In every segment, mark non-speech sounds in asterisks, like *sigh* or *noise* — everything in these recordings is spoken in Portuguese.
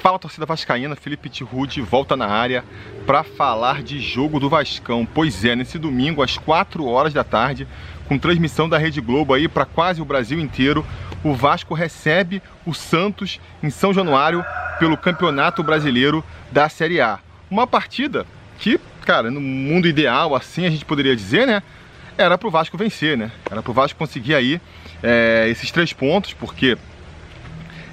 Fala torcida vascaína, Felipe Tirude volta na área para falar de jogo do Vascão. Pois é, nesse domingo às 4 horas da tarde, com transmissão da Rede Globo aí para quase o Brasil inteiro, o Vasco recebe o Santos em São Januário pelo Campeonato Brasileiro da Série A. Uma partida que, cara, no mundo ideal, assim a gente poderia dizer, né? Era pro Vasco vencer, né? Era pro Vasco conseguir aí é, esses três pontos, porque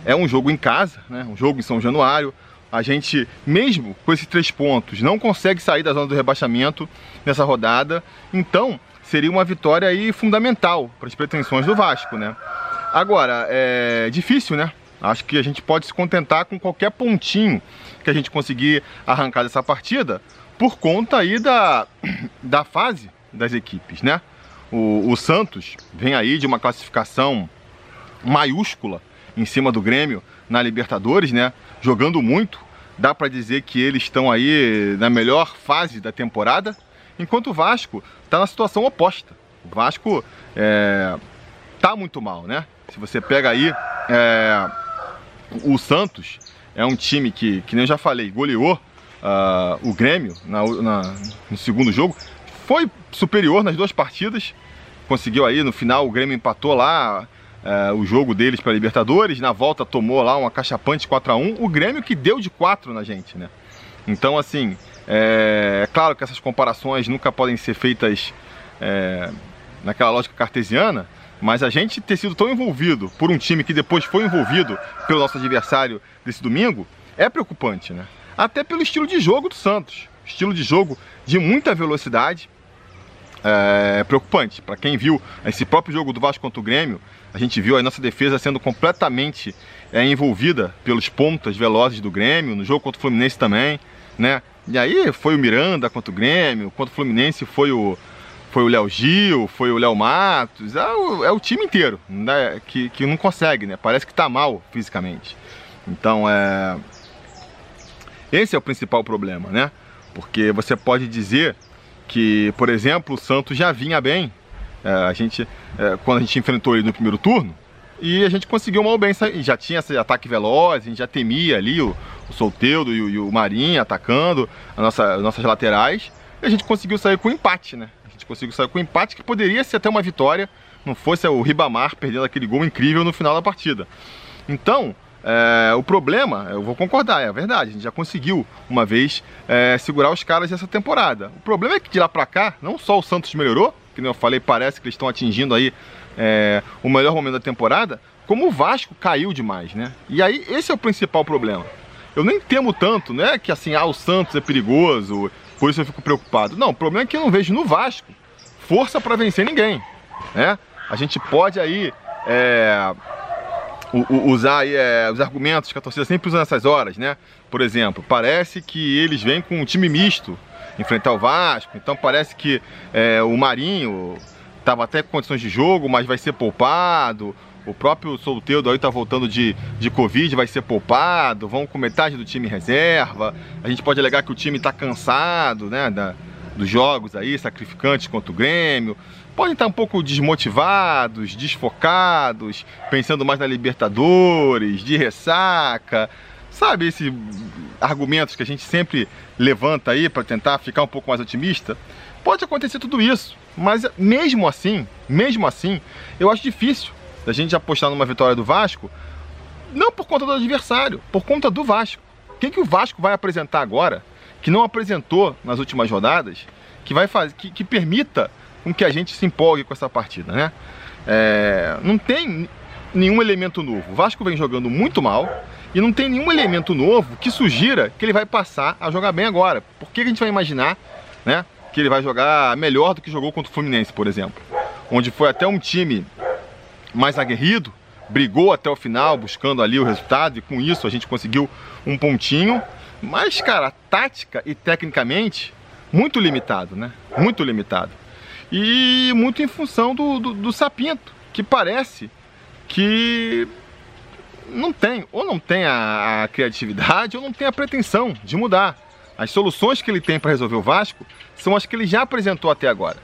é um jogo em casa, né? um jogo em São Januário. A gente, mesmo com esses três pontos, não consegue sair da zona do rebaixamento nessa rodada. Então, seria uma vitória aí fundamental para as pretensões do Vasco, né? Agora, é difícil, né? Acho que a gente pode se contentar com qualquer pontinho que a gente conseguir arrancar dessa partida por conta aí da, *clears throat* da fase das equipes, né? O, o Santos vem aí de uma classificação maiúscula em cima do Grêmio na Libertadores, né? Jogando muito. Dá para dizer que eles estão aí na melhor fase da temporada, enquanto o Vasco está na situação oposta. O Vasco é, tá muito mal, né? Se você pega aí é, o Santos, é um time que, que nem eu já falei, goleou uh, o Grêmio na, na, no segundo jogo. Foi superior nas duas partidas. Conseguiu aí, no final o Grêmio empatou lá é, o jogo deles para Libertadores. Na volta tomou lá uma cachapante 4 a 1 O Grêmio que deu de 4 na gente, né? Então, assim, é, é claro que essas comparações nunca podem ser feitas é, naquela lógica cartesiana, mas a gente ter sido tão envolvido por um time que depois foi envolvido pelo nosso adversário desse domingo é preocupante, né? Até pelo estilo de jogo do Santos. Estilo de jogo de muita velocidade, é, preocupante. Para quem viu esse próprio jogo do Vasco contra o Grêmio, a gente viu a nossa defesa sendo completamente é, envolvida pelos pontas velozes do Grêmio, no jogo contra o Fluminense também, né? E aí foi o Miranda contra o Grêmio, contra o Fluminense foi o foi o Léo Gil, foi o Léo Matos, é o, é o time inteiro né? que, que não consegue, né? Parece que tá mal fisicamente. Então é esse é o principal problema, né? Porque você pode dizer que, por exemplo, o Santos já vinha bem. É, a gente, é, quando a gente enfrentou ele no primeiro turno, e a gente conseguiu mal bem, já tinha esse ataque veloz, a gente já temia ali o, o Solteudo e o, e o Marinho atacando a nossa, as nossas laterais, e a gente conseguiu sair com empate, né? A gente conseguiu sair com empate que poderia ser até uma vitória, não fosse o Ribamar perdendo aquele gol incrível no final da partida. Então, é, o problema, eu vou concordar, é verdade, a gente já conseguiu uma vez é, segurar os caras dessa temporada. O problema é que de lá pra cá, não só o Santos melhorou, que nem eu falei, parece que eles estão atingindo aí é, o melhor momento da temporada, como o Vasco caiu demais, né? E aí esse é o principal problema. Eu nem temo tanto, né? Que assim, ah, o Santos é perigoso, por isso eu fico preocupado. Não, o problema é que eu não vejo no Vasco força para vencer ninguém, né? A gente pode aí é, usar aí, é, os argumentos que a torcida sempre usa nessas horas, né? Por exemplo, parece que eles vêm com um time misto enfrentar o Vasco, então parece que é, o Marinho estava até com condições de jogo, mas vai ser poupado. O próprio Solteiro aí tá voltando de, de Covid, vai ser poupado, vão com metade do time reserva. A gente pode alegar que o time está cansado, né? Da, dos jogos aí, sacrificantes contra o Grêmio podem estar um pouco desmotivados, desfocados, pensando mais na Libertadores, de ressaca, sabe esses argumentos que a gente sempre levanta aí para tentar ficar um pouco mais otimista? Pode acontecer tudo isso, mas mesmo assim, mesmo assim, eu acho difícil a gente apostar numa vitória do Vasco, não por conta do adversário, por conta do Vasco. O que, que o Vasco vai apresentar agora, que não apresentou nas últimas rodadas, que vai fazer, que, que permita com que a gente se empolgue com essa partida, né? É, não tem nenhum elemento novo. O Vasco vem jogando muito mal e não tem nenhum elemento novo que sugira que ele vai passar a jogar bem agora. Por que a gente vai imaginar, né, que ele vai jogar melhor do que jogou contra o Fluminense, por exemplo? Onde foi até um time mais aguerrido, brigou até o final, buscando ali o resultado, e com isso a gente conseguiu um pontinho. Mas, cara, tática e tecnicamente, muito limitado, né? Muito limitado e muito em função do, do, do Sapinto, que parece que não tem, ou não tem a, a, criatividade, ou não tem a pretensão de mudar. As soluções que ele tem para resolver o Vasco são as que ele já apresentou até agora.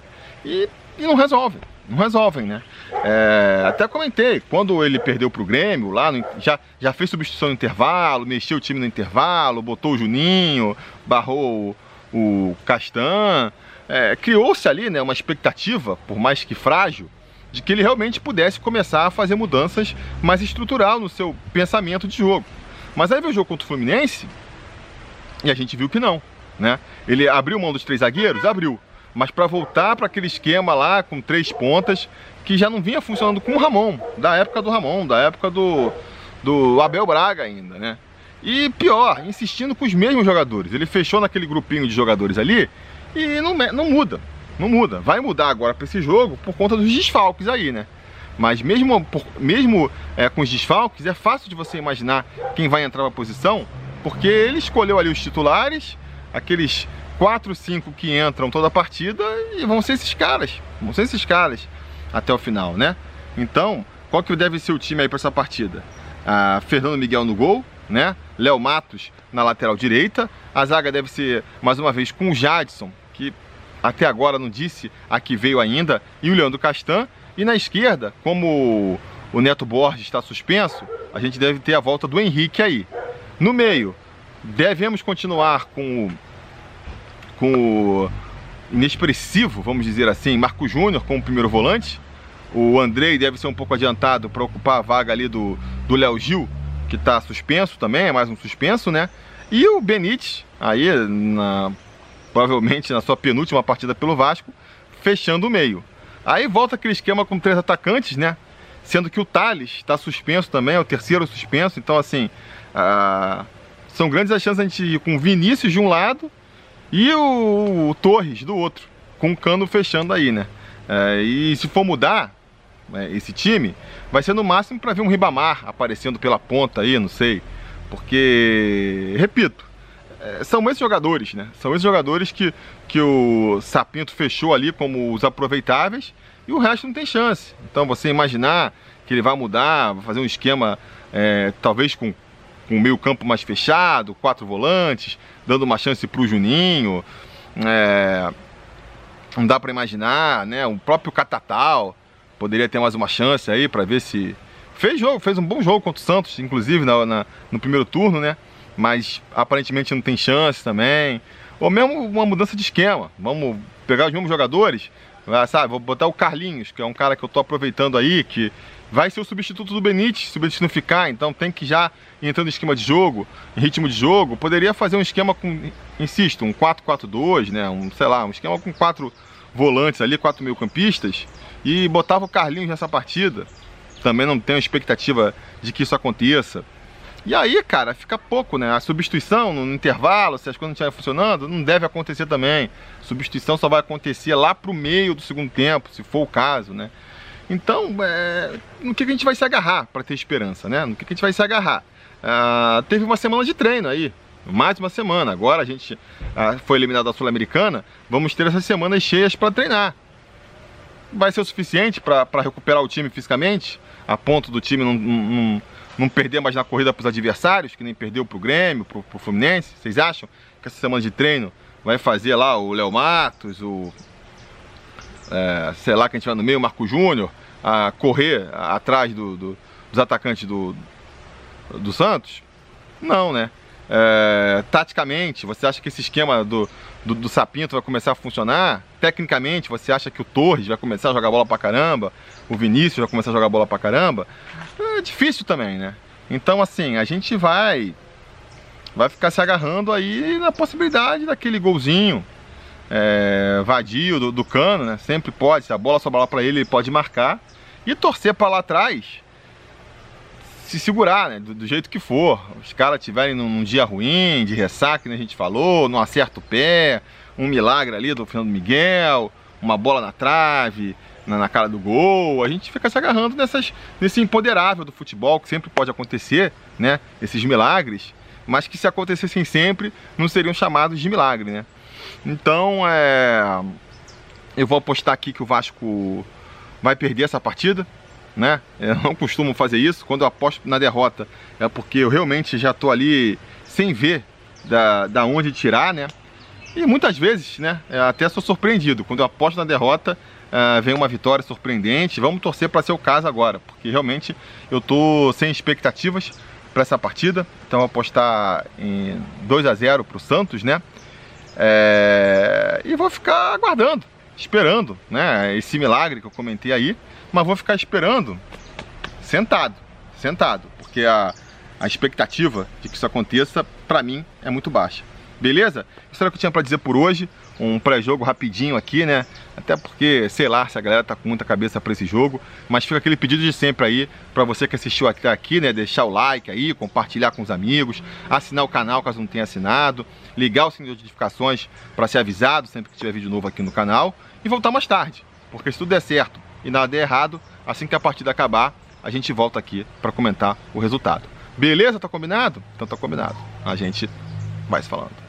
E, e não resolve. não resolvem, né? É, até comentei, quando ele perdeu pro Grêmio, lá no, já, já fez substituição no intervalo, mexeu o time no intervalo, botou o Juninho, barrou o, o Castan. É, Criou-se ali né, uma expectativa, por mais que frágil, de que ele realmente pudesse começar a fazer mudanças mais estrutural no seu pensamento de jogo. Mas aí veio o jogo contra o Fluminense e a gente viu que não. Né? Ele abriu mão dos três zagueiros? Abriu. Mas para voltar para aquele esquema lá com três pontas, que já não vinha funcionando com o Ramon, da época do Ramon, da época do, do Abel Braga ainda, né? E pior, insistindo com os mesmos jogadores. Ele fechou naquele grupinho de jogadores ali e não, não muda não muda. Vai mudar agora para esse jogo por conta dos desfalques aí, né? Mas mesmo, por, mesmo é, com os desfalques, é fácil de você imaginar quem vai entrar na posição, porque ele escolheu ali os titulares, aqueles 4, 5 que entram toda a partida, e vão ser esses caras. Vão ser esses caras até o final, né? Então, qual que deve ser o time aí para essa partida? Ah, Fernando Miguel no gol, né? Léo Matos na lateral direita. A zaga deve ser, mais uma vez, com o Jadson, que até agora não disse a que veio ainda, e o Leandro Castan. E na esquerda, como o Neto Borges está suspenso, a gente deve ter a volta do Henrique aí. No meio, devemos continuar com o, com o inexpressivo, vamos dizer assim, Marco Júnior como primeiro volante. O Andrei deve ser um pouco adiantado para ocupar a vaga ali do Léo Gil, que está suspenso também, é mais um suspenso, né? E o Benítez, aí na provavelmente na sua penúltima partida pelo Vasco, fechando o meio. Aí volta aquele esquema com três atacantes, né? Sendo que o Thales está suspenso também, é o terceiro suspenso, então assim, ah, são grandes as chances a gente ir com o Vinícius de um lado e o, o Torres do outro, com o Cano fechando aí, né? É, e se for mudar é, esse time, vai ser no máximo para ver um Ribamar aparecendo pela ponta aí, não sei. Porque, repito, são esses jogadores, né? São esses jogadores que, que o Sapinto fechou ali como os aproveitáveis e o resto não tem chance. Então você imaginar que ele vai mudar, vai fazer um esquema é, talvez com, com meio campo mais fechado, quatro volantes, dando uma chance para o Juninho. É, não dá para imaginar, né? O próprio Catatal poderia ter mais uma chance aí para ver se fez jogo, fez um bom jogo contra o Santos, inclusive na, na no primeiro turno, né? Mas aparentemente não tem chance também. Ou mesmo uma mudança de esquema. Vamos pegar os mesmos jogadores, ah, sabe? Vou botar o Carlinhos, que é um cara que eu tô aproveitando aí, que vai ser o substituto do Benítez, se o Benítez não ficar, então tem que já entrando em esquema de jogo, em ritmo de jogo. Poderia fazer um esquema com, insisto, um 4-4-2, né? Um, sei lá, um esquema com quatro volantes ali, quatro meio campistas, e botava o Carlinhos nessa partida. Também não tenho expectativa de que isso aconteça. E aí, cara, fica pouco, né? A substituição no intervalo, se as coisas não estiverem funcionando, não deve acontecer também. Substituição só vai acontecer lá pro meio do segundo tempo, se for o caso, né? Então, é, no que a gente vai se agarrar para ter esperança, né? No que a gente vai se agarrar? Ah, teve uma semana de treino aí, mais uma semana. Agora a gente ah, foi eliminado da Sul-Americana, vamos ter essas semanas cheias para treinar. Vai ser o suficiente para recuperar o time fisicamente, a ponto do time não, não não perder mais na corrida para os adversários, que nem perdeu para o Grêmio, para o Fluminense? Vocês acham que essa semana de treino vai fazer lá o Léo Matos, o. É, sei lá, que a gente vai no meio, o Marco Júnior, a correr atrás do, do, dos atacantes do, do Santos? Não, né? É, taticamente, você acha que esse esquema do, do, do, Sapinto vai começar a funcionar? Tecnicamente, você acha que o Torres vai começar a jogar bola pra caramba? O Vinícius vai começar a jogar bola pra caramba? É difícil também, né? Então, assim, a gente vai vai ficar se agarrando aí na possibilidade daquele golzinho é, vadio do, do, cano, né? Sempre pode, se a bola sobrar para ele, ele pode marcar e torcer para lá atrás se segurar, né? Do, do, jeito que for. Os caras tiverem num, num, dia ruim, de ressaca, que a gente falou, não acerta o pé, um milagre ali do Fernando Miguel, uma bola na trave, na, na, cara do gol. A gente fica se agarrando nessas, nesse imponderável do futebol, que sempre pode acontecer, né? Esses milagres, mas que se acontecessem sempre, não seriam chamados de milagre, né? Então, é... eu vou apostar aqui que o Vasco vai perder essa partida né? Eu não costumo fazer isso. Quando eu aposto na derrota é porque eu realmente já estou ali sem ver da, da onde tirar, né? E muitas vezes, né? Até sou surpreendido. Quando eu aposto na derrota, uh, venha uma vitória surpreendente. Vamos torcer para ser o caso agora, porque realmente eu tô sem expectativas para essa partida. Então apostar em 2 a 0 para o Santos, né? É... E vou ficar aguardando, esperando, né? Esse milagre que eu comentei aí, mas vou ficar esperando, sentado, sentado, porque a, a expectativa de que isso aconteça, para mim, é muito baixa. Beleza? Isso era o que eu tinha para dizer por hoje um pré-jogo rapidinho aqui, né? Até porque, sei lá, se a galera tá com muita cabeça para esse jogo, mas fica aquele pedido de sempre aí para você que assistiu até aqui, né? Deixar o like aí, compartilhar com os amigos, assinar o canal caso não tenha assinado, ligar o sininho de notificações para ser avisado sempre que tiver vídeo novo aqui no canal e voltar mais tarde, porque se tudo der certo e nada der errado, assim que a partida acabar, a gente volta aqui para comentar o resultado. Beleza? Tá combinado? Então tá combinado. A gente vai se falando.